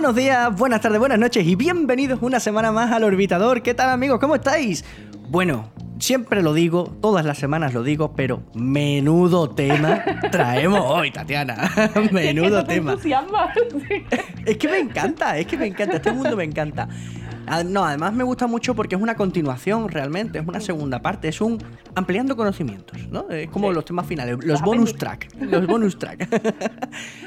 Buenos días, buenas tardes, buenas noches y bienvenidos una semana más al Orbitador. ¿Qué tal amigos? ¿Cómo estáis? Bueno, siempre lo digo, todas las semanas lo digo, pero menudo tema traemos hoy, Tatiana. menudo tema. es que me encanta, es que me encanta, este mundo me encanta. Ah, no, además me gusta mucho porque es una continuación realmente, es una segunda parte, es un ampliando conocimientos, ¿no? Es como los temas finales, los bonus track, los bonus track.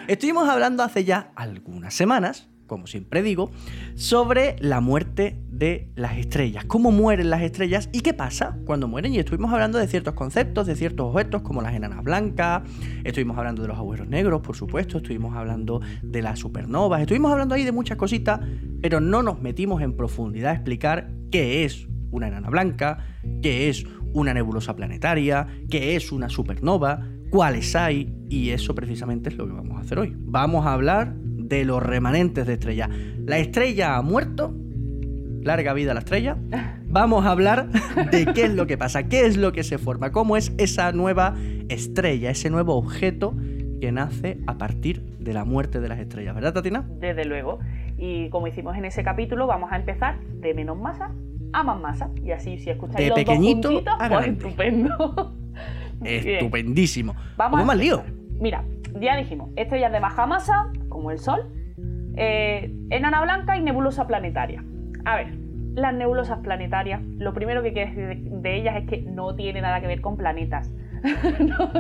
Estuvimos hablando hace ya algunas semanas como siempre digo, sobre la muerte de las estrellas, cómo mueren las estrellas y qué pasa cuando mueren. Y estuvimos hablando de ciertos conceptos, de ciertos objetos como las enanas blancas, estuvimos hablando de los agujeros negros, por supuesto, estuvimos hablando de las supernovas, estuvimos hablando ahí de muchas cositas, pero no nos metimos en profundidad a explicar qué es una enana blanca, qué es una nebulosa planetaria, qué es una supernova, cuáles hay, y eso precisamente es lo que vamos a hacer hoy. Vamos a hablar de los remanentes de estrella. La estrella ha muerto, larga vida la estrella. Vamos a hablar de qué es lo que pasa, qué es lo que se forma, cómo es esa nueva estrella, ese nuevo objeto que nace a partir de la muerte de las estrellas, ¿verdad, Tatina? Desde luego. Y como hicimos en ese capítulo, vamos a empezar de menos masa a más masa. Y así, si escucháis de los pequeñito dos juntitos, a pues estupendo. Estupendísimo. Vamos Vamos al lío. Mira, ya dijimos, estrellas de baja masa, como el Sol, eh, enana blanca y nebulosa planetaria. A ver, las nebulosas planetarias, lo primero que quiero decir de, ellas es que no tiene nada que ver con planetas. no,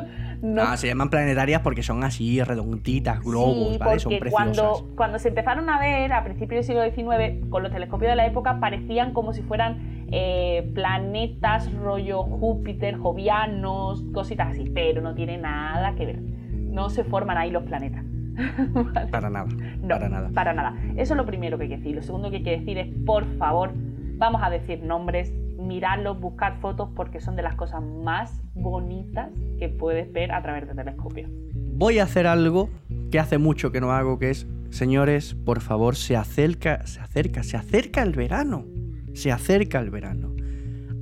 no- Ah, se llaman planetarias porque son así, redonditas, globos, Sí, ¿vale? Son porque preciosas. Cuando, cuando se empezaron a ver a principios del siglo XIX, con los telescopios de la época, parecían como si fueran eh, planetas rollo Júpiter, jovianos, cositas así, pero no tiene nada que ver. No se forman ahí los planetas. ¿Vale? Para nada, No, para nada. Para nada. Eso es lo primero que hay que decir. Lo segundo que hay que decir es, por favor, vamos a decir nombres, mirarlos, buscar fotos, porque son de las cosas más bonitas que puedes ver a través del telescopio. Voy a hacer algo que hace mucho que no hago, que es, señores, por favor, se acerca, se acerca, se acerca el verano. Se acerca el verano.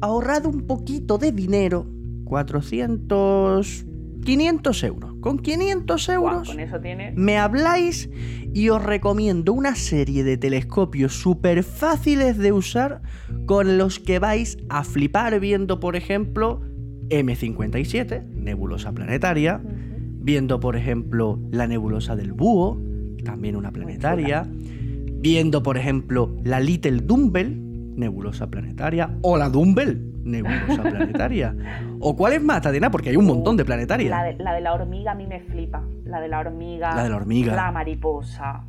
Ahorrad un poquito de dinero, 400, 500 euros. Con 500 Guau, euros con eso tiene me habláis y os recomiendo una serie de telescopios súper fáciles de usar con los que vais a flipar viendo, por ejemplo, M57, nebulosa planetaria, viendo, por ejemplo, la nebulosa del Búho, también una planetaria, viendo, por ejemplo, la Little Dumbbell, nebulosa planetaria, o la Dumbbell, nebulosa planetaria. ¿O cuál es más, Tatiana? Porque hay un montón de planetarias. La de, la de la hormiga a mí me flipa. La de la hormiga. La de la hormiga. La mariposa.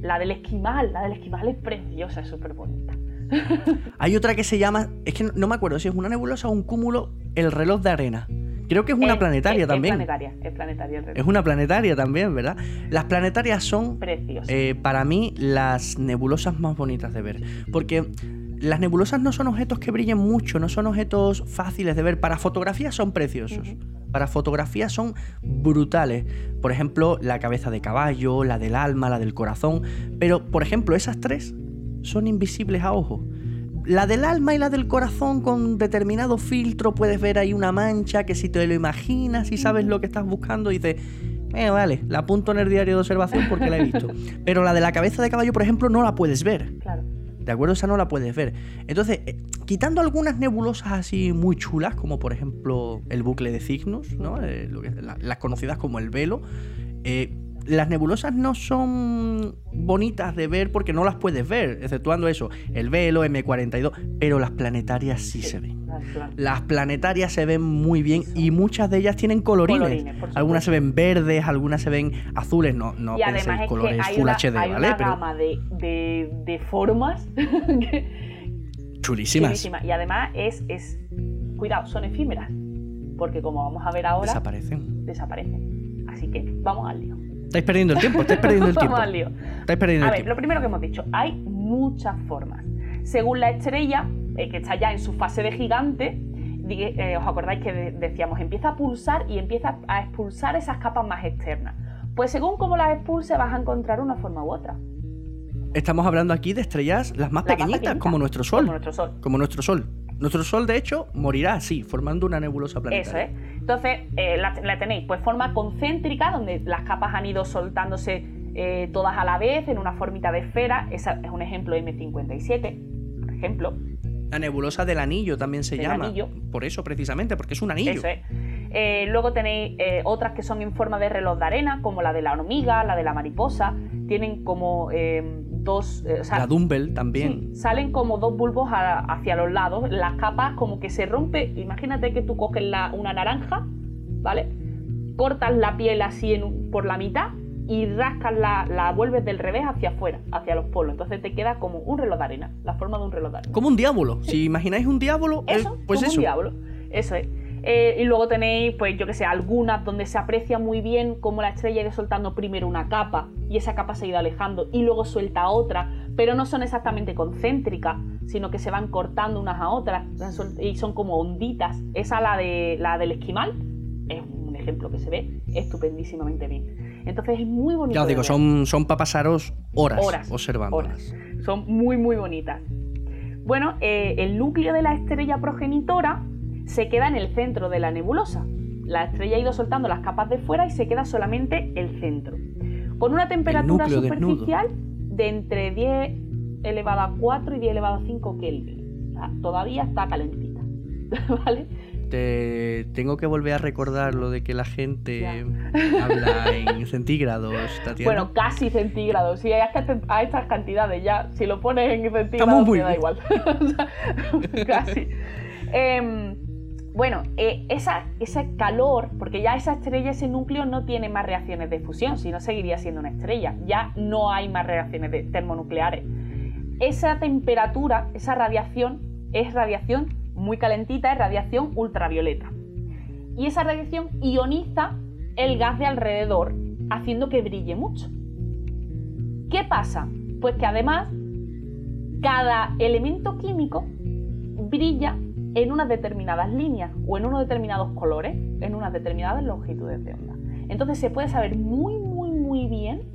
La del esquimal. La del esquimal es preciosa, es súper bonita. Hay otra que se llama, es que no, no me acuerdo si es una nebulosa o un cúmulo, el reloj de arena. Creo que es una Es- planetaria es- también. Es planetaria, es planetaria. el reloj. Es una planetaria también, ¿verdad? Las planetarias son, eh, para mí, las nebulosas más bonitas de ver. Porque las nebulosas no son objetos que brillen mucho, no son objetos fáciles de ver. Para fotografías son preciosos. Para fotografías son brutales. Por ejemplo, la cabeza de caballo, la del alma, la del corazón. Pero, por ejemplo, esas tres son invisibles a ojo. La del alma y la del corazón con determinado filtro puedes ver ahí una mancha que si te lo imaginas y sabes lo que estás buscando dices, eh, vale, la apunto en el diario de observación porque la he visto. Pero la de la cabeza de caballo, por ejemplo, no la puedes ver. Claro. ¿De acuerdo? Esa no la puedes ver. Entonces, eh, quitando algunas nebulosas así muy chulas, como por ejemplo el bucle de Cygnus, ¿no? Eh, lo que- la- las conocidas como el velo, eh, las nebulosas no son bonitas de ver porque no las puedes ver, exceptuando eso, el velo, M42, pero las planetarias sí se ven. Las plan- Las planetarias se ven muy bien y muchas de ellas tienen colorines. Algunas se ven verdes, algunas se ven azules, no, no y penséis es colores que hay Full una, HD, hay ¿vale? una Pero gama de, de, de formas chulísimas. chulísima. Y además es, es, cuidado, son efímeras. Porque como vamos a ver ahora, Desaparecen. desaparecen. Así que vamos al lío. Estáis perdiendo el tiempo, estáis perdiendo el tiempo. Estáis perdiendo A el ver, tiempo. lo primero que hemos dicho, hay muchas formas. Según la estrella, eh, que está ya en su fase de gigante, eh, os acordáis que de- decíamos, empieza a pulsar y empieza a expulsar esas capas más externas. Pues según cómo las expulse vas a encontrar una forma u otra. Estamos hablando aquí de estrellas las más Las más pequeñitas, pequeñitas, como nuestro Sol. Como nuestro Sol. Como nuestro Sol. Nuestro Sol, de hecho, morirá así, formando una nebulosa Eso planetaria. es. Entonces, eh, la, la tenéis, pues forma concéntrica, donde las capas han ido soltándose eh, todas a la vez en una formita de esfera. Esa es un ejemplo M57, por ejemplo. La nebulosa del anillo también se llama. Por eso, precisamente, porque es un anillo. Eso es. Eh, luego tenéis eh, otras que son en forma de reloj de arena, como la de la hormiga, la de la mariposa. Tienen como dos. la Dumbbell también. salen como dos bulbos hacia los lados. Las capas como que se rompe. Imagínate que tú coges una naranja, ¿vale? Cortas la piel así por la mitad y rascas la, la, vuelves del revés hacia afuera, hacia los polos. Entonces te queda como un reloj de arena, la forma de un reloj de arena. Como un diablo. Si imagináis un diablo, eso, pues como eso. un diablo. Eso es. Eh, y luego tenéis, pues yo que sé, algunas donde se aprecia muy bien cómo la estrella ha ido soltando primero una capa y esa capa se ha ido alejando y luego suelta otra, pero no son exactamente concéntricas, sino que se van cortando unas a otras y son como onditas. Esa, la, de, la del esquimal, es un ejemplo que se ve estupendísimamente bien. Entonces es muy bonito. Ya os digo, son, son para pasaros horas, horas observándolas. Son muy, muy bonitas. Bueno, eh, el núcleo de la estrella progenitora se queda en el centro de la nebulosa. La estrella ha ido soltando las capas de fuera y se queda solamente el centro. Con una temperatura superficial de entre 10 elevado a 4 y 10 elevado a 5 Kelvin. todavía está calentita. ¿Vale? tengo que volver a recordar lo de que la gente habla en centígrados, Bueno, casi centígrados. Si hay a estas cantidades ya, si lo pones en centígrados, me da igual. casi. Em, bueno, eh, ese calor, porque ya esa estrella, ese núcleo no tiene más reacciones de fusión, si no seguiría siendo una estrella. Ya no hay más reacciones termonucleares. Esa temperatura, esa radiación, es radiación muy calentita es radiación ultravioleta. Y esa radiación ioniza el gas de alrededor, haciendo que brille mucho. ¿Qué pasa? Pues que además cada elemento químico brilla en unas determinadas líneas o en unos determinados colores, en unas determinadas longitudes de onda. Entonces se puede saber muy, muy, muy bien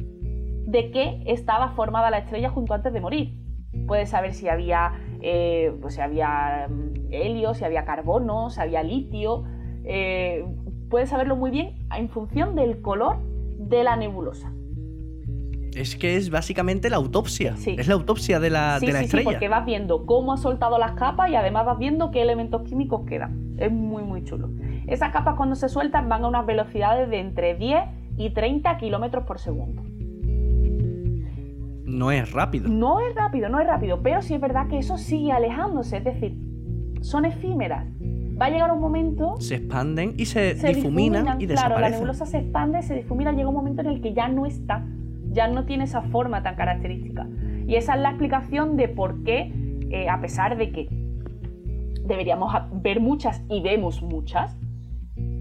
de qué estaba formada la estrella junto antes de morir. Puede saber si había eh, pues había mm, helio, si había carbono, si había litio. Eh, puedes saberlo muy bien en función del color de la nebulosa. Es que es básicamente la autopsia. Es la autopsia de la, de la estrella. Sí, porque vas viendo cómo ha soltado las capas y además vas viendo qué elementos químicos quedan. Es muy, muy chulo. Esas capas cuando se sueltan van a unas velocidades de entre 10 y 30 kilómetros por segundo no es rápido. No es rápido, no es rápido, pero sí es verdad que eso sigue alejándose, es decir, son efímeras. Va a llegar un momento... Se expanden y se, difuminan, y Claro, la nebulosa se expande, se difumina, llega un momento en el que ya no está, ya no tiene esa forma tan característica. Y esa es la explicación de por qué, eh, a pesar de que deberíamos ver muchas y vemos muchas,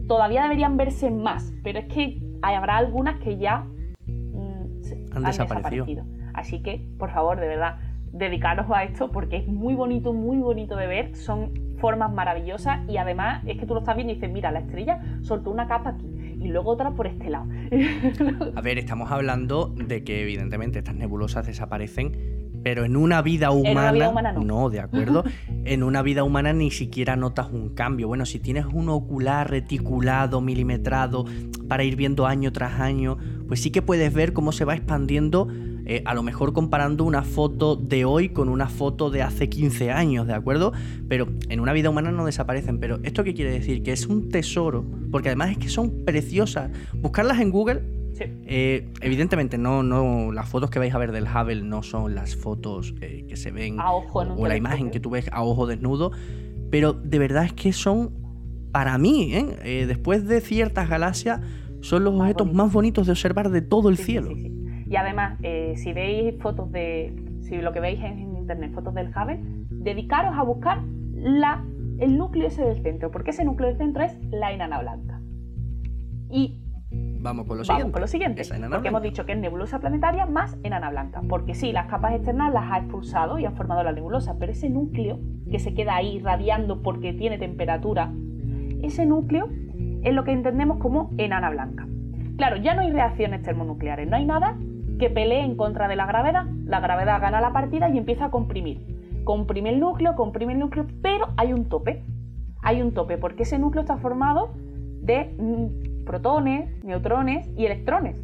todavía deberían verse más, pero es que habrá algunas que ya mm, han, desaparecido. Así que, por favor, de verdad, dedicaros a esto porque es muy bonito, muy bonito de ver. Son formas maravillosas y además es que tú lo estás viendo y dices, mira, la estrella soltó una capa aquí y luego otra por este lado. A ver, estamos hablando de que evidentemente estas nebulosas desaparecen pero en una vida humana, vida humana no. no. de acuerdo. en una vida humana ni siquiera notas un cambio. Bueno, si tienes un ocular reticulado, milimetrado, para ir viendo año tras año, pues sí que puedes ver cómo se va expandiendo eh, a lo mejor comparando una foto de hoy con una foto de hace 15 años, ¿de acuerdo? Pero en una vida humana no desaparecen. Pero ¿esto qué quiere decir? Que es un tesoro, porque además es que son preciosas. Buscarlas en Google eh, evidentemente, no, no, las fotos que vais a ver del Hubble no son las fotos eh, que se ven o, la imagen que tú ves a ojo desnudo, pero de verdad es que son, para mí, después de ciertas galaxias, son los objetos más bonitos de observar de todo el cielo. Y además, eh, si veis fotos de, si lo que veis en internet, fotos del Hubble, dedicaros a buscar la, el núcleo ese del centro, porque ese núcleo del centro es la enana blanca. Y Vamos con lo Vamos siguiente. Con lo siguiente porque hemos dicho que es nebulosa planetaria más enana blanca. Porque sí, las capas externas las ha expulsado y han formado la nebulosa, pero ese núcleo que se queda ahí radiando porque tiene temperatura, ese núcleo es lo que entendemos como enana blanca. Claro, ya no hay reacciones termonucleares, no hay nada que pelee en contra de la gravedad. La gravedad gana la partida y empieza a comprimir. Comprime el núcleo, comprime el núcleo, pero hay un tope. Hay un tope porque ese núcleo está formado de mm, protones, neutrones y electrones.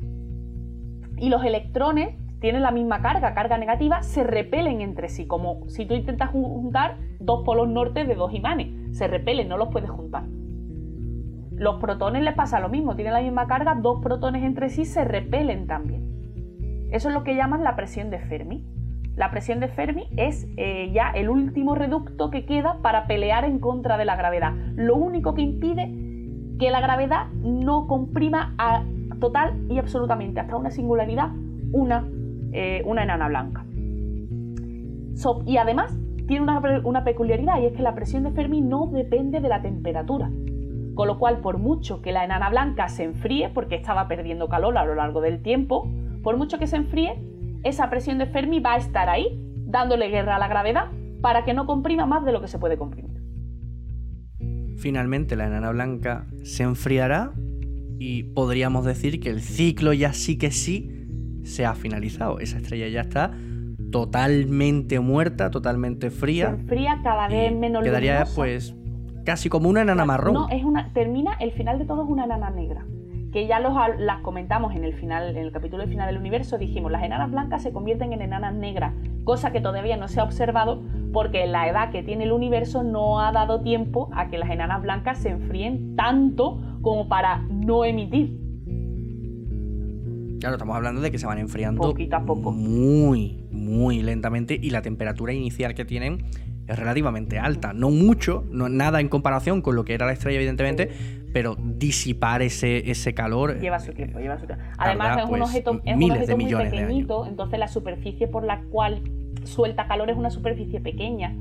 y los electrones tienen la misma carga, carga negativa, se repelen entre sí, como si tú intentas juntar dos polos norte de dos imanes, se repelen, no los puedes juntar. Los protones les pasa lo mismo, tienen la misma carga, dos protones entre sí se repelen también. Eso es lo que llaman la presión de Fermi. La presión de Fermi es eh, ya el último reducto que queda para pelear en contra de la gravedad. Lo único que impide que la gravedad no comprima a total y absolutamente hasta una singularidad una, eh, una enana blanca. y además tiene una, una peculiaridad y es que la presión de Fermi no depende de la temperatura. Con lo cual, por mucho que la enana blanca se enfríe, porque estaba perdiendo calor a lo largo del tiempo, por mucho que se enfríe, esa presión de Fermi va a estar ahí, dándole guerra a la gravedad para que no comprima más de lo que se puede comprimir. Finalmente la enana blanca se enfriará y podríamos decir que el ciclo ya sí que sí se ha finalizado. Esa estrella ya está totalmente muerta, totalmente fría. Se enfría cada vez menos Quedaría pues casi como una enana marrón. No, es una termina el final de todo es una enana negra que ya los, las comentamos en el final, en el capítulo final del universo, dijimos, las enanas blancas se convierten en enanas negras, cosa que todavía no se ha observado porque la edad que tiene el universo no ha dado tiempo a que las enanas blancas se enfríen tanto como para no emitir. Claro, estamos hablando de que se van enfriando poquito a poco. muy, muy lentamente y la temperatura inicial que tienen es relativamente alta. No mucho, no nada en comparación con lo que era la estrella, evidentemente, pero disipar ese, ese calor. Lleva su tiempo, lleva su tiempo. Además, es un pues, objeto, es un objeto muy pequeñito, entonces la superficie por la cual suelta calor es una superficie pequeña.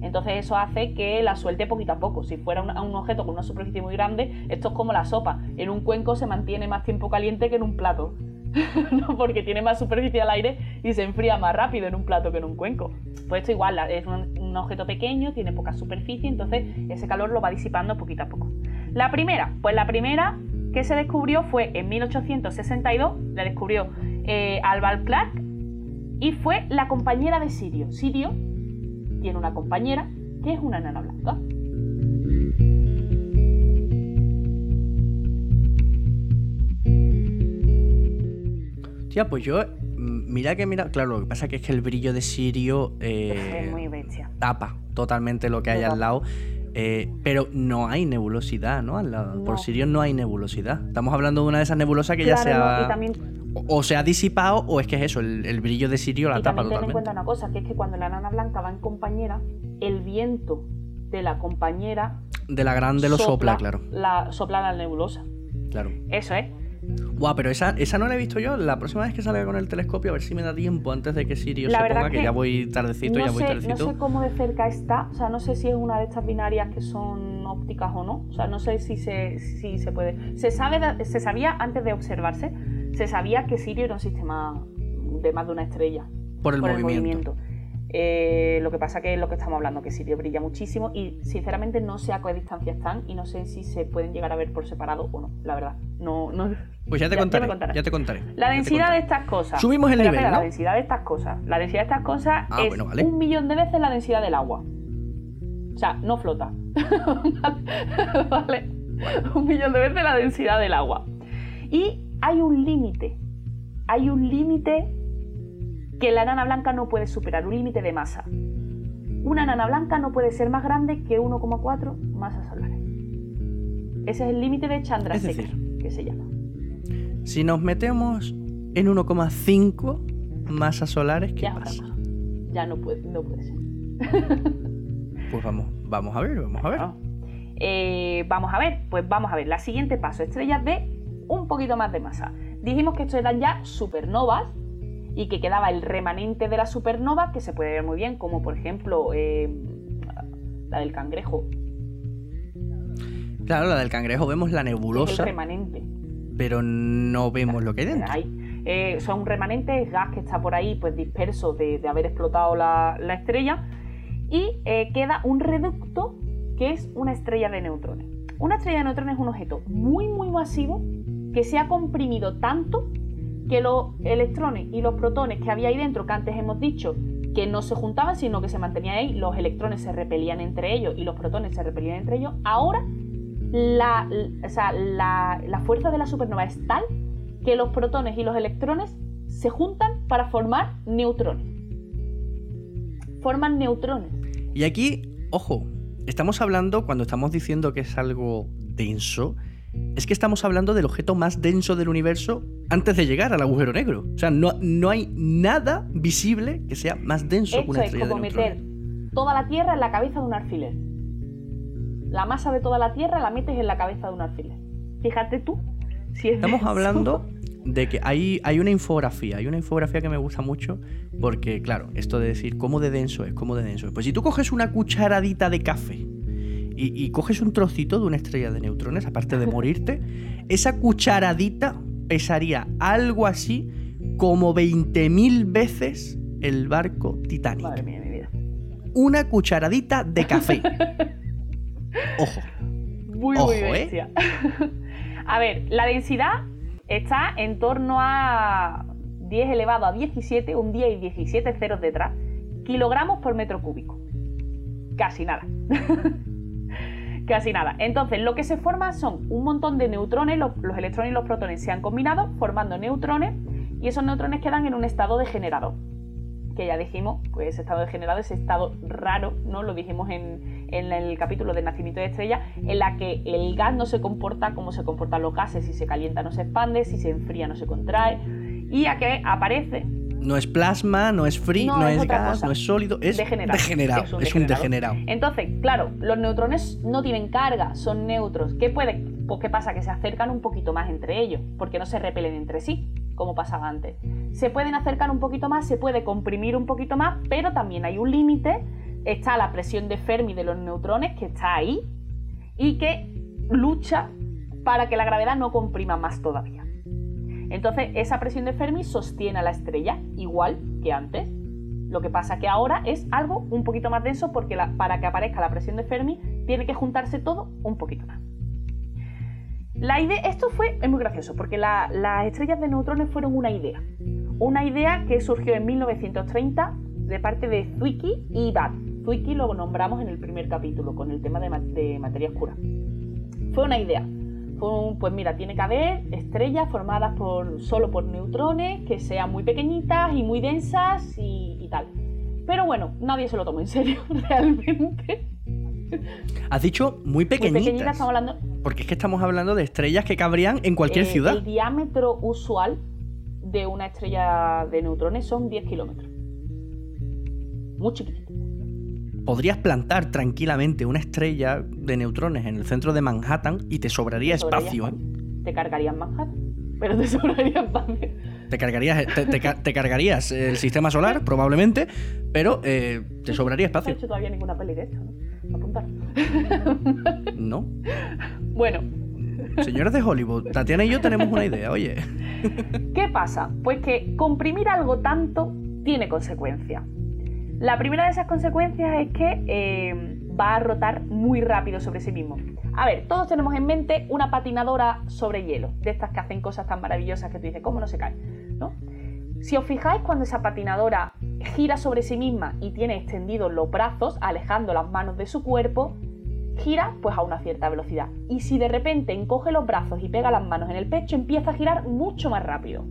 Entonces eso hace que la suelte poquito a poco. Si fuera un, un, objeto con una superficie muy grande, esto es como la sopa. En un cuenco se mantiene más tiempo caliente que en un plato. ¿no? porque tiene más superficie al aire y se enfría más rápido en un plato que en un cuenco. Pues esto igual, es un, objeto pequeño, tiene poca superficie, entonces ese calor lo va disipando poquito a poco. La primera, pues la primera que se descubrió fue en 1862, la descubrió eh, Alval Clark y fue la compañera de Sirio. Sirio tiene una compañera que es una nana blanca. pues yo, mira que mira, claro, lo que pasa que es que el brillo de Sirio eh, tapa totalmente lo que hay al lado. Eh, pero no hay nebulosidad, ¿no? Al lado. Por Sirio no hay nebulosidad. Estamos hablando de una de esas nebulosas que ya se ha. o, se ha disipado, o es que es eso, el, brillo de Sirio la tapa totalmente. Ten en cuenta una cosa, que es que cuando la nana blanca va en compañera, el viento de la compañera. De la grande lo sopla, claro. La, sopla la nebulosa. Claro. Eso es. Guau, pero esa, esa no la he visto yo. La próxima vez que salga con el telescopio, a ver si me da tiempo antes de que Sirio se ponga, que, ya voy tardecito, ya voy tardecito. No sé cómo de cerca está, o sea, no sé si es una de estas binarias que son ópticas o no. O sea, no sé si se, si se puede. Se, sabe, se sabía antes de observarse, se sabía que Sirio era un sistema de más de una estrella. Por el, movimiento. Eh, lo que pasa que es lo que estamos hablando, que Sirio brilla muchísimo y sinceramente no sé a qué distancia están y no sé si se pueden llegar a ver por separado o no, la verdad. No, no... Pues ya te, contaré, ya te contaré. La densidad de estas cosas. Subimos el nivel. La densidad de estas cosas. La densidad de estas cosas ah, es un millón de veces la densidad del agua. O sea, no flota. vale. Un millón de veces la densidad del agua. Y hay un límite. Hay un límite que la nana blanca no puede superar, un límite de masa. Una nana blanca no puede ser más grande que 1,4 masas solares. Ese es el límite de Chandrasekhar, que se llama. Si nos metemos en 1,5 masas solares, ¿qué pasa? Ya no puede, no puede ser. pues vamos, vamos a ver, vamos a ver. Eh, vamos a ver, pues vamos a ver. La siguiente paso, estrellas de un poquito más de masa. Dijimos que esto eran ya supernovas, y que quedaba el remanente de la supernova que se puede ver muy bien, como por ejemplo eh, la del cangrejo. Claro, la del cangrejo vemos la nebulosa. el remanente. Pero no vemos lo que hay dentro. Eh, son remanentes, gas que está por ahí pues disperso de, haber explotado la, estrella. Y eh, queda un reducto que es una estrella de neutrones. Una estrella de neutrones es un objeto muy muy masivo que se ha comprimido tanto que los electrones y los protones que había ahí dentro, que antes hemos dicho que no se juntaban, sino que se mantenían ahí, los electrones se repelían entre ellos y los protones se repelían entre ellos, ahora la, fuerza de la supernova es tal que los protones y los electrones se juntan para formar neutrones. Forman neutrones. Y aquí, ojo, estamos hablando, cuando estamos diciendo que es algo denso, es que estamos hablando del objeto más denso del universo antes de llegar al agujero negro. O sea, no, no hay nada visible que sea más denso que una es estrella como de meter toda la Tierra en la cabeza de un alfiler. La masa de toda la Tierra la metes en la cabeza de un alfiler. Fíjate tú. Si es Estamos denso. hablando de que hay, hay una infografía, hay una infografía que me gusta mucho porque, claro, esto de decir cómo de denso es, cómo de denso es. Pues si tú coges una cucharadita de café y, y coges un trocito de una estrella de neutrones, aparte de morirte, esa cucharadita pesaría algo así como 20.000 veces el barco Titanic. Madre mía, mi vida. Una cucharadita de café. Ojo. Muy, Ojo, muy ¿eh? bestia. a ver, la densidad está en torno a 10 elevado a 17, un 10 y 17 ceros detrás, kilogramos por metro cúbico. Casi nada. Casi nada. Entonces, lo que se forma son un montón de neutrones, los, los electrones y los protones se han combinado formando neutrones y esos neutrones quedan en un estado degenerado que ya dijimos, pues ese estado degenerado, ese estado raro, ¿no? Lo dijimos en, en el capítulo del nacimiento de estrella, en la que el gas no se comporta como se comportan los gases, si se calienta no se expande, si se enfría no se contrae, y a que aparece No es plasma, no es frío, No, no, es gas, cosa. no es sólido, es Degenerado. degenerado. Es un Es un degenerado. degenerado. Entonces, claro, los neutrones no tienen carga, son neutros. ¿Qué puede? Pues qué pasa que se acercan un poquito más entre ellos, porque no se repelen entre sí, como pasaba antes. Se pueden acercar un poquito más, se puede comprimir un poquito más, pero también hay un límite. Está la presión de Fermi de los neutrones que está ahí y que lucha para que la gravedad no comprima más todavía. Entonces, esa presión de Fermi sostiene a la estrella igual que antes. Lo que pasa que ahora es algo un poquito más denso porque para que aparezca la presión de Fermi tiene que juntarse todo un poquito más. La idea, esto fue es muy gracioso porque la- las estrellas de neutrones fueron una idea. Una idea que surgió en 1930 de parte de Zwicky y Bad. Zwicky lo nombramos en el primer capítulo con el tema de, ma- de materia oscura. Fue una idea. Pues mira, tiene que haber estrellas formadas por, solo por neutrones que sean muy pequeñitas y muy densas y, y tal. Pero bueno, nadie se lo tomó en serio realmente. Has dicho muy Muy pequeñitas. pequeñitas, estamos hablando. Porque es que estamos hablando de estrellas que cabrían en cualquier eh, ciudad. El diámetro usual de una estrella de neutrones son 10 kilómetros. Muy chiquitito. Podrías plantar tranquilamente una estrella de neutrones en el centro de Manhattan y te sobraría Te sobraría espacio. ¿eh? Te cargarían Manhattan, pero te sobraría espacio. Te cargarías, te, te ca- te cargarías el sistema solar, probablemente, pero eh, te sobraría No he espacio. hecho todavía ninguna peli de esto, ¿no? Apuntar. No. Bueno, Señores de Hollywood, Tatiana y yo tenemos una idea, oye. ¿Qué pasa? Pues que comprimir algo tanto tiene consecuencias. La primera de esas consecuencias es que eh, va a rotar muy rápido sobre sí mismo. A ver, todos tenemos en mente una patinadora sobre hielo, de estas que hacen cosas tan maravillosas que tú dices, ¿cómo no se cae? ¿No? Si os fijáis cuando esa patinadora gira sobre sí misma y tiene extendidos los brazos, alejando las manos de su cuerpo, gira pues a una cierta velocidad. Y si de repente encoge los brazos y pega las manos en el pecho, empieza a girar mucho más rápido.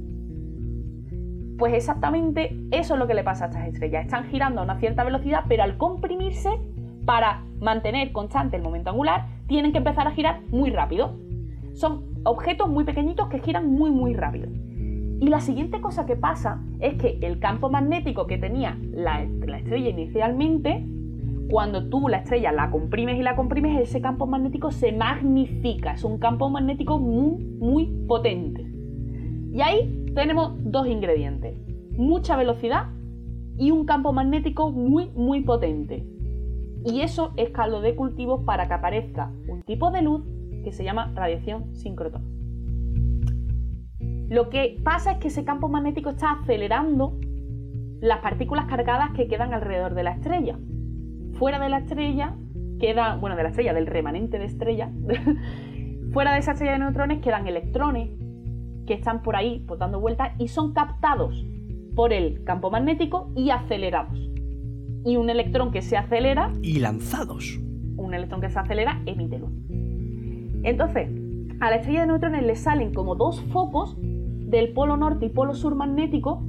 Pues exactamente eso es lo que le pasa a estas estrellas. Están girando a una cierta velocidad, pero al comprimirse, para mantener constante el momento angular, tienen que empezar a girar muy rápido. Son objetos muy pequeñitos que giran muy muy rápido. Y la siguiente cosa que pasa es que el campo magnético que tenía la, la estrella inicialmente, cuando tú la estrella la comprimes y la comprimes, ese campo magnético se magnifica. Es un campo magnético muy, muy potente. Y ahí tenemos dos ingredientes. Mucha velocidad y un campo magnético muy, muy potente. Y eso es caldo de cultivo para que aparezca un tipo de luz que se llama radiación síncrotón. Lo que pasa es que ese campo magnético está acelerando las partículas cargadas que quedan alrededor de la estrella. Fuera de la estrella queda, bueno, de la estrella, del remanente de estrella, fuera de esa estrella de neutrones quedan electrones que están por ahí pues, dando vueltas y son captados por el campo magnético y acelerados. Y un electrón que se acelera Y lanzados. un electrón que se acelera emite luz. Entonces, a la estrella de neutrones le salen como dos focos del polo norte y polo sur magnético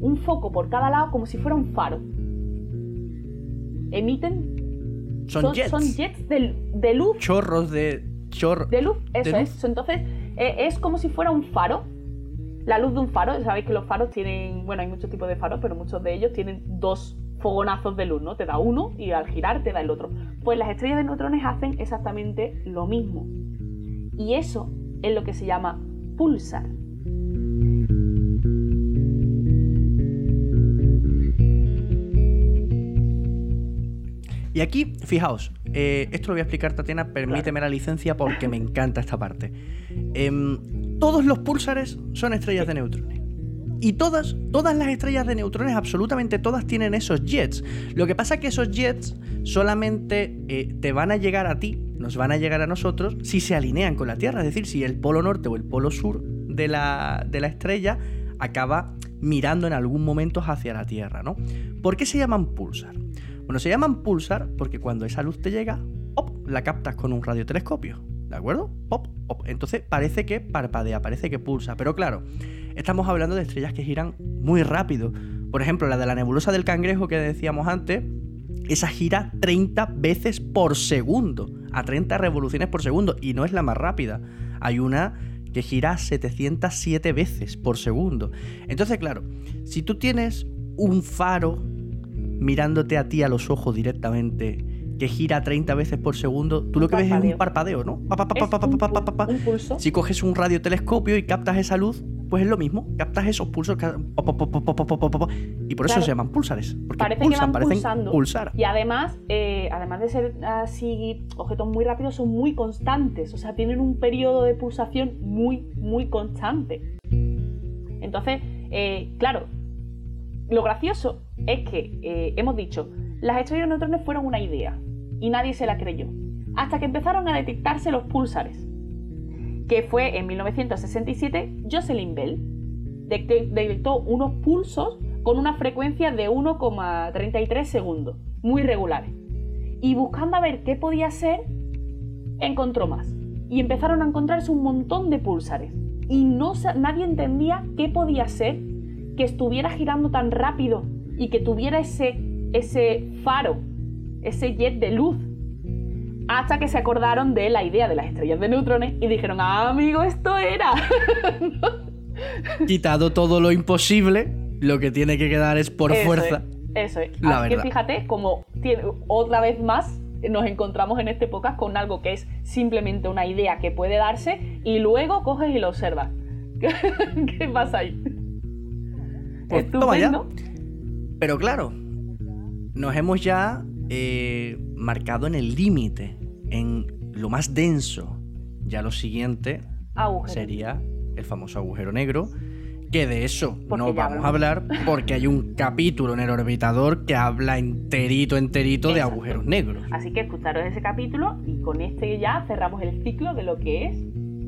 un foco por cada lado como si fuera un faro. Emiten... Son, jets. Son jets de, luz. Chorros de... Chorro, de luz, eso es. Entonces, es como si fuera un faro. La luz de un faro, sabéis que los faros tienen, bueno, hay muchos tipos de faros, pero muchos de ellos tienen dos fogonazos de luz, ¿no? Te da uno y al girar te da el otro. Pues las estrellas de neutrones hacen exactamente lo mismo. Y eso es lo que se llama pulsar. Y aquí, fijaos, eh, esto lo voy a explicar, Tatiana, permíteme la licencia porque me encanta esta parte. Em, todos los púlsares son estrellas de neutrones. Y todas, todas las estrellas de neutrones, absolutamente todas, tienen esos jets. Lo que pasa es que esos jets solamente eh, te van a llegar a ti, nos van a llegar a nosotros, si se alinean con la Tierra. Es decir, si el polo norte o el polo sur de la, de la estrella acaba mirando en algún momento hacia la Tierra, ¿no? ¿Por qué se llaman pulsar? Bueno, se llaman pulsar porque cuando esa luz te llega, la captas con un radiotelescopio. ¿De acuerdo? Pop, Entonces parece que parpadea, parece que pulsa. Pero claro, estamos hablando de estrellas que giran muy rápido. Por ejemplo, la de la nebulosa del cangrejo que decíamos antes, esa gira 30 veces por segundo, a 30 revoluciones por segundo, y no es la más rápida. Hay una que gira 707 veces por segundo. Entonces, claro, si tú tienes un faro mirándote a ti a los ojos directamente, que gira 30 veces por segundo, tú lo que ves es un parpadeo, ¿no? Si coges un radiotelescopio y captas esa luz, pues es lo mismo, captas esos pulsos y por eso se llaman pulsares, porque Parece pulsan, que van pulsando. pulsar. Y además, eh, además de ser así objetos muy rápidos, son muy constantes, o sea, tienen un periodo de pulsación muy, muy constante. Entonces, eh, claro, lo gracioso es que eh, hemos dicho, las estrellas neutrones fueron una idea y nadie se la creyó, hasta que empezaron a detectarse los púlsares, que fue en 1967 Jocelyn Bell detectó unos pulsos con una frecuencia de 1,33 segundos, muy regulares. Y buscando a ver qué podía ser, encontró más. Y empezaron a encontrarse un montón de púlsares. Y no, nadie entendía qué podía ser que estuviera girando tan rápido y que tuviera ese, ese faro, ese jet de luz. Hasta que se acordaron de la idea de las estrellas de neutrones y dijeron, ah, amigo, esto era. Quitado todo lo imposible, lo que tiene que quedar es por fuerza. eso es. Así que fíjate, como otra vez más nos encontramos en este podcast con algo que es simplemente una idea que puede darse y luego coges y lo observas. ¿Qué pasa ahí? Pues Pero claro, nos hemos ya eh, marcado en el límite, en lo más denso. Ya lo siguiente sería el famoso agujero negro, que de eso no vamos a hablar porque hay un capítulo en el orbitador que habla enterito, enterito de agujeros negros. Así que escucharos ese capítulo y con este ya cerramos el ciclo de lo que es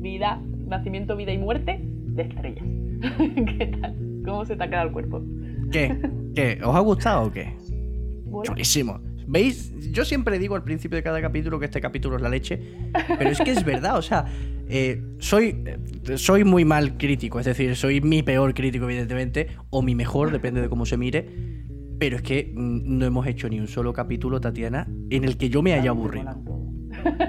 vida, nacimiento, vida y muerte de estrellas. ¿Qué tal? ¿Cómo se te ha quedado el cuerpo? ¿Qué? ¿Qué? ¿Os ha gustado o qué? Chulísimo. ¿Veis? Yo siempre digo al principio de cada capítulo que este capítulo es la leche, pero es que es verdad, o sea, eh, soy, soy muy mal crítico, es decir, soy mi peor crítico, evidentemente, o mi mejor, depende de cómo se mire, pero es que mm, no hemos hecho ni un solo capítulo, Tatiana, en el que yo me haya aburrido.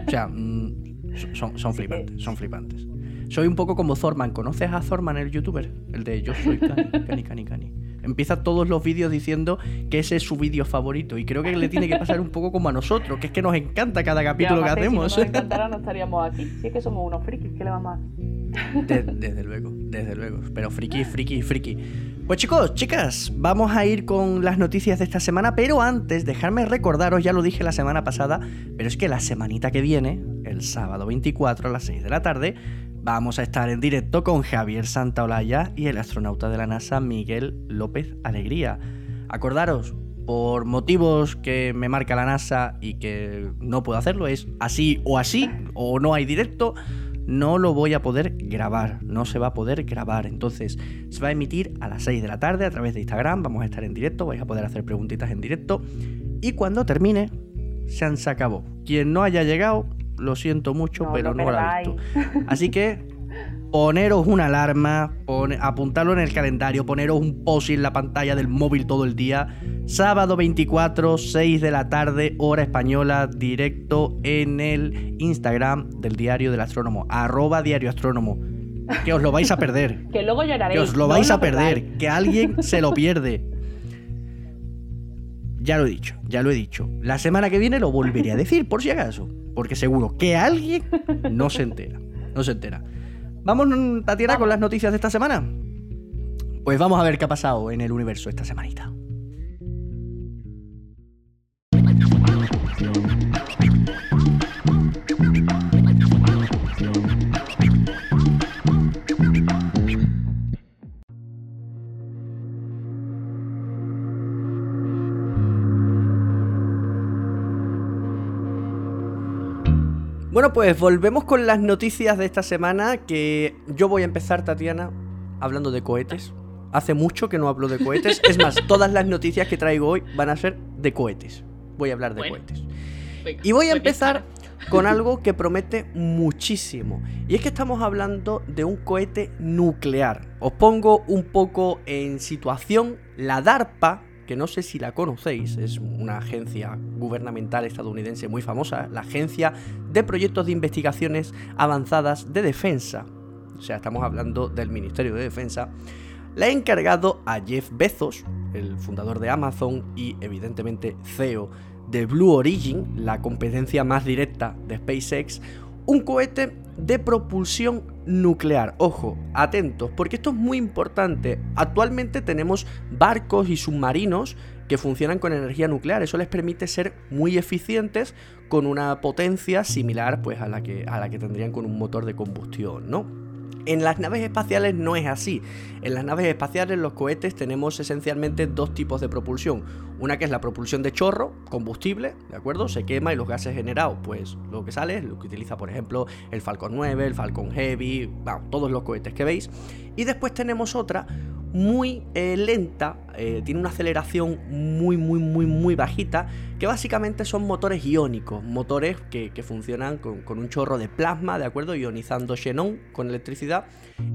O sea, mm, son, son flipantes, son flipantes. Soy un poco como Thorman. ¿Conoces a Thorman, el youtuber? El de Yo soy Cani, Cani, Cani, Cani. Empieza todos los vídeos diciendo que ese es su vídeo favorito. Y creo que le tiene que pasar un poco como a nosotros, que es que nos encanta cada capítulo que hacemos. Si no nos encantara, no estaríamos aquí. Si es que somos unos frikis, ¿qué le vamos a desde luego, desde luego. Pero friki, friki, friki. Pues chicos, chicas, vamos a ir con las noticias de esta semana, pero antes, dejarme recordaros, ya lo dije la semana pasada, pero es que la semanita que viene, el sábado 24 a las 6 de la tarde, Vamos a estar en directo con Javier Santaolalla y el astronauta de la NASA Miguel López Alegría. Acordaros, por motivos que me marca la NASA y que no puedo hacerlo, es así o así, o no hay directo, no lo voy a poder grabar, no se va a poder grabar. Entonces, se va a emitir a las 6 de la tarde a través de Instagram, vamos a estar en directo, vais a poder hacer preguntitas en directo. Y cuando termine, se acabó. Quien no haya llegado, lo siento mucho, pero no, lo ha visto. Así que poneros una alarma, apuntarlo en el calendario, poneros un post en la pantalla del móvil todo el día. Sábado 24, 6 de la tarde, hora española, directo en el Instagram del Diario del Astrónomo, arroba Diario Astrónomo. Que os lo vais a perder. que luego lloraréis. Que os lo vais a perder. Que alguien se lo pierde. Ya lo he dicho, ya lo he dicho. La semana que viene lo volveré a decir, por si acaso. Porque seguro que alguien no se entera. No se entera. Vamos, Tatiana, con las noticias de esta semana. Pues vamos a ver qué ha pasado en el universo esta semanita. Bueno, pues volvemos con las noticias de esta semana que yo voy a empezar, Tatiana, hablando de cohetes. Hace mucho que no hablo de cohetes. Es más, todas las noticias que traigo hoy van a ser de cohetes. Voy a hablar de cohetes. y voy a empezar con algo que promete muchísimo. Y es que estamos hablando de un cohete nuclear. Os pongo un poco en situación. La DARPA, que no sé si la conocéis, es una agencia gubernamental estadounidense muy famosa, la Agencia de Proyectos de Investigaciones Avanzadas de Defensa. O sea, estamos hablando del Ministerio de Defensa. Le ha encargado a Jeff Bezos, el fundador de Amazon y evidentemente CEO de Blue Origin, la competencia más directa de SpaceX, un cohete de propulsión nuclear. Ojo, atentos, porque esto es muy importante. Actualmente tenemos barcos y submarinos que funcionan con energía nuclear. Eso les permite ser muy eficientes con una potencia similar pues, a, la que, a la que tendrían con un motor de combustión, ¿no? En las naves espaciales no es así. En las naves espaciales los cohetes tenemos esencialmente dos tipos de propulsión. Una que es la propulsión de chorro, combustible, ¿de acuerdo? Se quema y los gases generados, pues lo que sale es lo que utiliza por ejemplo el Falcon 9, el Falcon Heavy, bueno, todos los cohetes que veis. Y después tenemos otra muy eh, lenta, eh, tiene una aceleración muy, muy, muy, muy bajita, que básicamente son motores iónicos, motores que, funcionan con, un chorro de plasma, ¿de acuerdo? Ionizando xenón con electricidad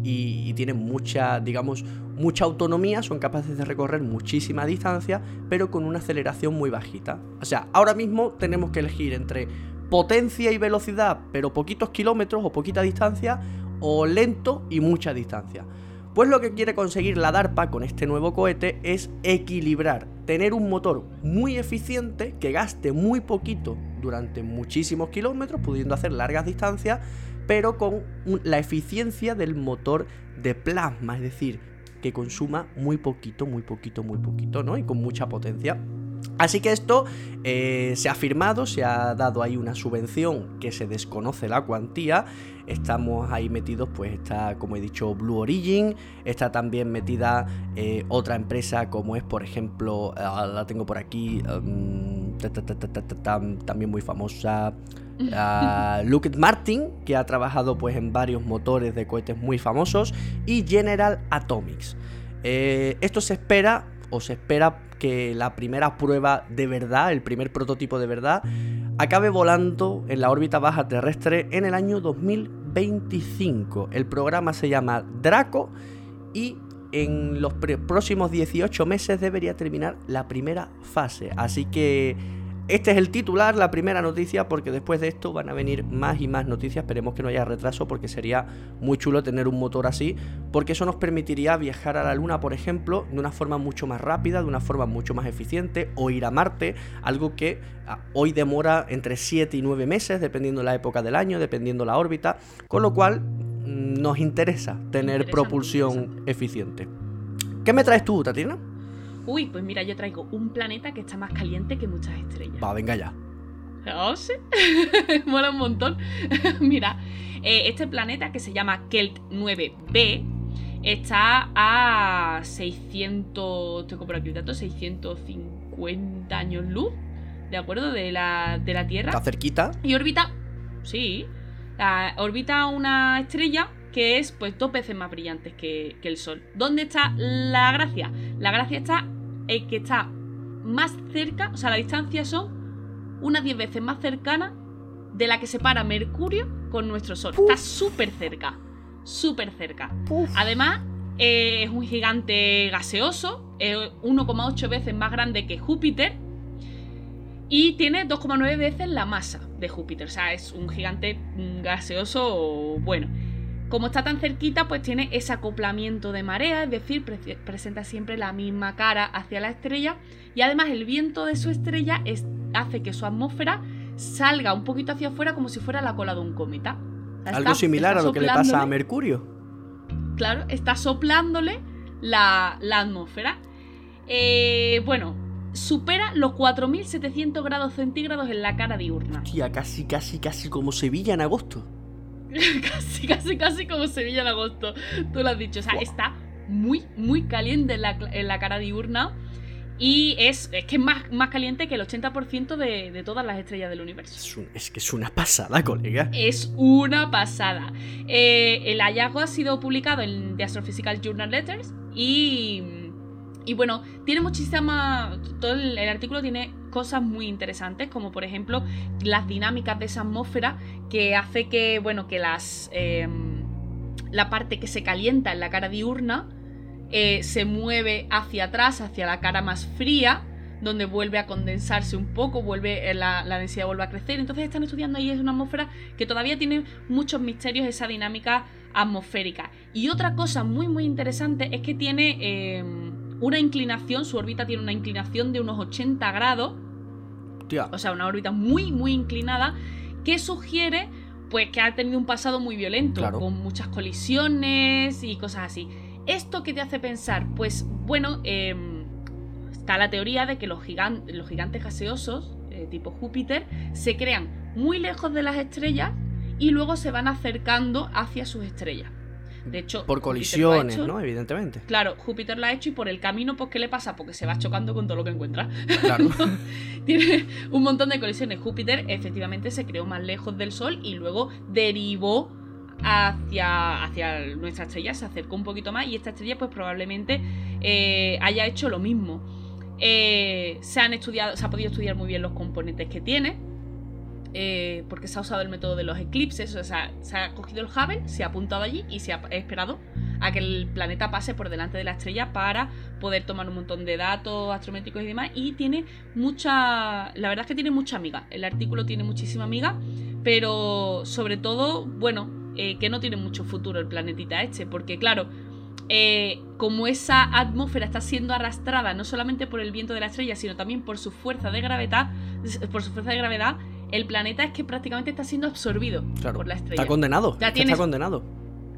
y, y, tienen mucha, digamos, mucha autonomía, son capaces de recorrer muchísima distancia, pero con una aceleración muy bajita. O sea, ahora mismo tenemos que elegir entre potencia y velocidad, pero poquitos kilómetros o poquita distancia, o lento y mucha distancia. Pues lo que quiere conseguir la DARPA con este nuevo cohete es equilibrar, tener un motor muy eficiente que gaste muy poquito durante muchísimos kilómetros, pudiendo hacer largas distancias, pero con la eficiencia del motor de plasma, es decir, que consuma muy poquito, muy poquito, muy poquito, ¿no? Y con mucha potencia. Así que esto eh, se ha firmado, se ha dado ahí una subvención que se desconoce la cuantía. Estamos ahí metidos, pues está, como he dicho, Blue Origin. Está también metida eh, otra empresa como es, por ejemplo, ah, la tengo por aquí, um, también muy famosa. Uh, Lockheed Martin, que ha trabajado pues en varios motores de cohetes muy famosos, y General Atomics. Eh, esto se espera o se espera que la primera prueba de verdad, el primer prototipo de verdad, acabe volando en la órbita baja terrestre en el año 2025. El programa se llama Draco y en los próximos 18 meses debería terminar la primera fase. Así que este es el titular, la primera noticia, porque después de esto van a venir más y más noticias. Esperemos que no haya retraso, porque sería muy chulo tener un motor así, porque eso nos permitiría viajar a la Luna, por ejemplo, de una forma mucho más rápida, de una forma mucho más eficiente, o ir a Marte, algo que ah, hoy demora entre 7 y 9 meses, dependiendo la época del año, dependiendo la órbita, con lo cual mm, nos interesa tener propulsión eficiente. ¿Qué me traes tú, Tatiana? Uy, pues mira, yo traigo un planeta que está más caliente que muchas estrellas. Va, venga ya. Oh, sí. Mola un montón. mira, eh, este planeta que se llama Kelt 9b está a 600, tengo por aquí el dato, 650 años luz, ¿de acuerdo? De la, de la Tierra. Está cerquita. Y orbita, sí, orbita una estrella que es pues dos veces más brillante que, el Sol. ¿Dónde está la gracia? La gracia está en que está más cerca, o sea, la distancia son unas 10 veces más cercana de la que separa Mercurio con nuestro Sol. Está súper cerca. súper cerca. Además, eh, es un gigante gaseoso, 1,8 veces más grande que Júpiter y tiene 2,9 veces la masa de Júpiter. O sea, es un gigante gaseoso bueno. Como está tan cerquita, pues tiene ese acoplamiento de marea, es decir, presenta siempre la misma cara hacia la estrella y además el viento de su estrella hace que su atmósfera salga un poquito hacia afuera como si fuera la cola de un cometa. Algo similar a lo que le pasa a Mercurio. Claro, está soplándole la, atmósfera. Eh, bueno, supera los 4.700 grados centígrados en la cara diurna. Tía, casi, casi, casi como Sevilla en agosto. casi, casi, casi como Sevilla en agosto. Tú lo has dicho. O sea, está muy, muy caliente en la, cara diurna. Y es, es que es más, más caliente que el 80% de, todas las estrellas del universo. Es, que es una pasada, colega. Es una pasada. Eh, el hallazgo ha sido publicado en The Astrophysical Journal Letters y y bueno, tiene muchísima. Todo el, artículo tiene cosas muy interesantes, como por ejemplo las dinámicas de esa atmósfera que hace que, bueno, que las. Em, la parte que se calienta en la cara diurna eh, se mueve hacia atrás, hacia la cara más fría, donde vuelve a condensarse un poco, vuelve eh, la, la, densidad vuelve a crecer. Entonces están estudiando ahí es una atmósfera que todavía tiene muchos misterios esa dinámica atmosférica. Y otra cosa muy muy interesante es que tiene em, una inclinación, su órbita tiene una inclinación de unos 80 grados. O sea, una órbita muy, muy inclinada, que sugiere pues que ha tenido un pasado muy violento, con muchas colisiones y cosas así. ¿Esto qué te hace pensar? Pues bueno, em, está la teoría de que los, los gigantes gaseosos, eh, tipo Júpiter, se crean muy lejos de las estrellas y luego se van acercando hacia sus estrellas. De hecho, por colisiones, ¿no? Evidentemente. Claro, Júpiter lo ha hecho y por el camino, pues, ¿qué le pasa? Porque se va chocando con todo lo que encuentra. Claro. Tiene un montón de colisiones. Júpiter efectivamente se creó más lejos del Sol y luego derivó hacia, hacia nuestra estrella, se acercó un poquito más y esta estrella, pues, probablemente eh, haya hecho lo mismo. Eh, se han estudiado, se ha podido estudiar muy bien los componentes que tiene eh, porque se ha usado el método de los eclipses, o sea, se ha cogido el Hubble, se ha apuntado allí y se ha esperado a que el planeta pase por delante de la estrella para poder tomar un montón de datos astrométricos y demás. Y tiene mucha, la verdad es que tiene mucha amiga, el artículo tiene muchísima amiga, pero sobre todo, bueno, eh, que no tiene mucho futuro el planetita este, porque claro, eh, como esa atmósfera está siendo arrastrada no solamente por el viento de la estrella, sino también por su fuerza de gravedad, por su fuerza de gravedad, el planeta es que prácticamente está siendo absorbido por la estrella. Está condenado. está condenado.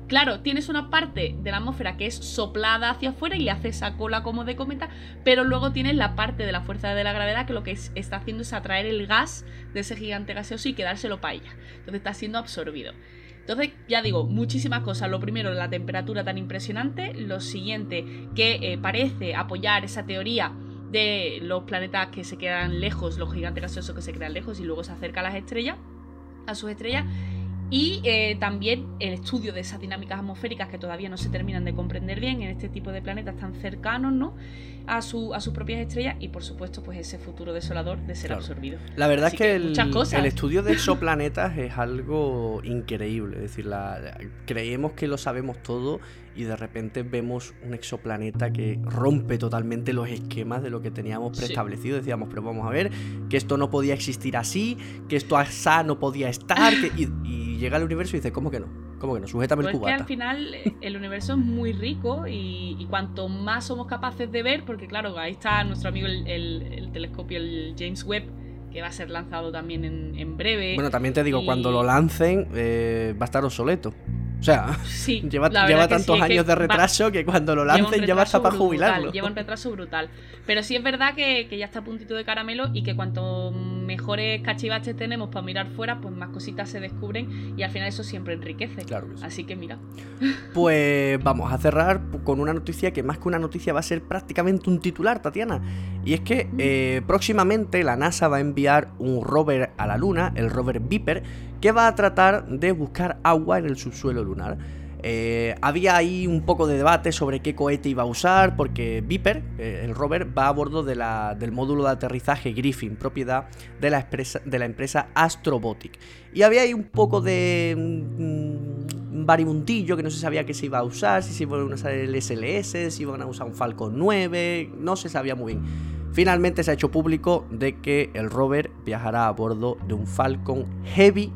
Claro, tienes una parte de la atmósfera que es soplada hacia afuera y le hace esa cola como de cometa, pero luego tienes la parte de la fuerza de la gravedad que lo que está haciendo es atraer el gas de ese gigante gaseoso y quedárselo para ella. Entonces está siendo absorbido. Entonces, ya digo, muchísimas cosas. Lo primero, la temperatura tan impresionante. Lo siguiente, que eh, parece apoyar esa teoría de los planetas que se quedan lejos, los gigantes gaseosos que se quedan lejos y luego se acerca a las estrellas, a sus estrellas. Y eh, también el estudio de esas dinámicas atmosféricas que todavía no se terminan de comprender bien en este tipo de planetas tan cercanos ¿no? a, su, a sus propias estrellas y por supuesto pues ese futuro desolador de ser absorbido. La verdad es que, el, el, estudio de exoplanetas es algo increíble, es decir, la, creemos que lo sabemos todo y de repente vemos un exoplaneta que rompe totalmente los esquemas de lo que teníamos preestablecido. Decíamos, pero vamos a ver, que esto no podía existir así, que esto asá no podía estar, y, llega al universo y dice, ¿cómo que no? ¿Cómo que no? Sujétame el cubata. que al final eh, el universo es muy rico y, cuanto más somos capaces de ver, porque claro, ahí está nuestro amigo el, telescopio, el James Webb, que va a ser lanzado también en, breve. Bueno, también te digo, cuando lo lancen eh, va a estar obsoleto. O sea, lleva, tantos años de retraso que, cuando lo lancen ya va hasta para jubilarlo. Lleva un retraso brutal. Pero sí es verdad que, ya está a puntito de caramelo y que cuanto mejores cachivaches tenemos para mirar fuera, pues más cositas se descubren y al final eso siempre enriquece. Claro Así que mira. Pues vamos a cerrar con una noticia que más que una noticia va a ser prácticamente un titular, Tatiana. Y es que eh, próximamente la NASA va a enviar un rover a la Luna, el rover Viper, que va a tratar de buscar agua en el subsuelo lunar. Eh, había ahí un poco de debate sobre qué cohete iba a usar, porque Viper, eh, el rover, va a bordo del módulo de aterrizaje Griffin, propiedad de la, empresa, de la empresa Astrobotic. Y había ahí un poco de mm, un varimundillo que no se sabía que se iba a usar, si se iba a usar el SLS, si iban a usar un Falcon 9, no se sabía muy bien. Finalmente se ha hecho público de que el rover viajará a bordo de un Falcon Heavy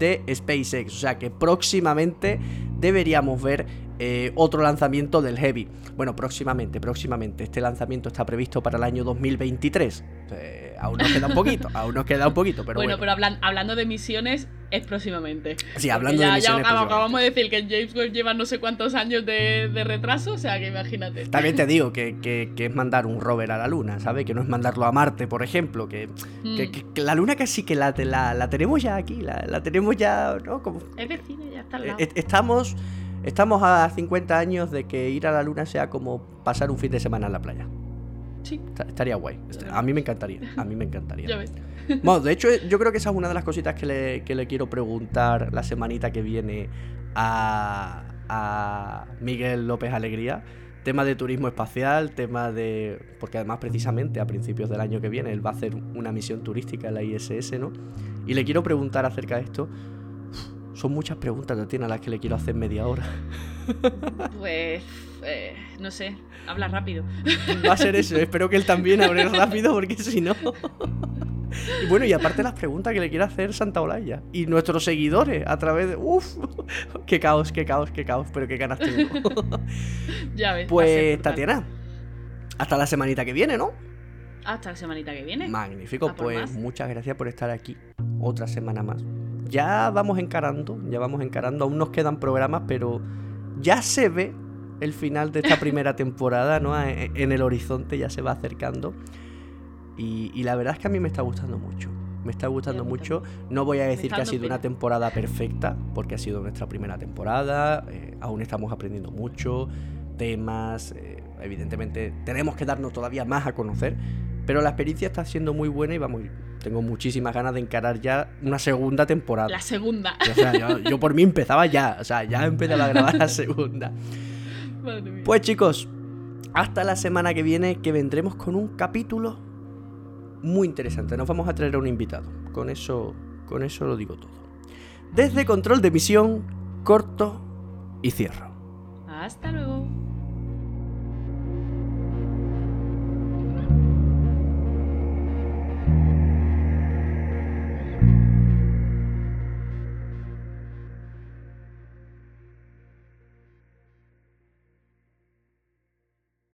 de SpaceX, o sea que próximamente deberíamos ver eh, otro lanzamiento del Heavy. Bueno, próximamente, próximamente. Este lanzamiento está previsto para el año 2023. Eh, aún nos queda un poquito, aún nos queda un poquito, pero bueno. pero hablando de misiones, es próximamente. Sí, hablando de misiones. Ya acabamos de decir que James Webb lleva no sé cuántos años de, retraso, o sea que imagínate. También te digo que, es mandar un rover a la Luna, ¿sabes? Que no es mandarlo a Marte, por ejemplo. Que, mm. la Luna casi que la, la, tenemos ya aquí, la, tenemos ya, ¿no? Como, es vecina, ya está al lado. Estamos Estamos a 50 años de que ir a la luna sea como pasar un fin de semana en la playa. Sí. Estaría guay. A mí me encantaría. A mí me encantaría. ya ves. Bueno, de hecho, yo creo que esa es una de las cositas que le, que le quiero preguntar la semanita que viene a, a Miguel López Alegría. Tema de turismo espacial, tema de. Porque además, precisamente a principios del año que viene, él va a hacer una misión turística en la ISS, ¿no? Y le quiero preguntar acerca de esto son muchas preguntas, Tatiana, las que le quiero hacer media hora. Pues, eh, no sé, habla rápido. Va a ser eso, espero que él también hable rápido porque si no... Y bueno, y aparte las preguntas que le quiere hacer Santa Olaya y nuestros seguidores a través de... ¡Uf! ¡Qué caos, qué caos, qué caos! Pero qué ganas tengo. ya ves. Pues, Tatiana, hasta la semanita que viene, ¿no? Hasta la semanita que viene. Magnífico, pues muchas gracias por estar aquí otra semana más ya vamos encarando, ya vamos encarando, aún nos quedan programas, pero ya se ve el final de esta primera temporada, ¿no? E, en el horizonte ya se va acercando. Y, la verdad es que a mí me está gustando mucho. Me está gustando mucho. No voy a decir que ha sido una temporada perfecta, porque ha sido nuestra primera temporada. Eh, aún estamos aprendiendo mucho, temas. Eh, evidentemente, tenemos que darnos todavía más a conocer. Pero la experiencia está siendo muy buena y vamos, tengo muchísimas ganas de encarar ya una segunda temporada. La segunda. O sea, yo, por mí empezaba ya, o sea, ya empezaba a grabar la segunda. Pues chicos, hasta la semana que viene que vendremos con un capítulo muy interesante. Nos vamos a traer a un invitado. Con eso, con eso lo digo todo. Desde control de misión, corto y cierro. Hasta luego.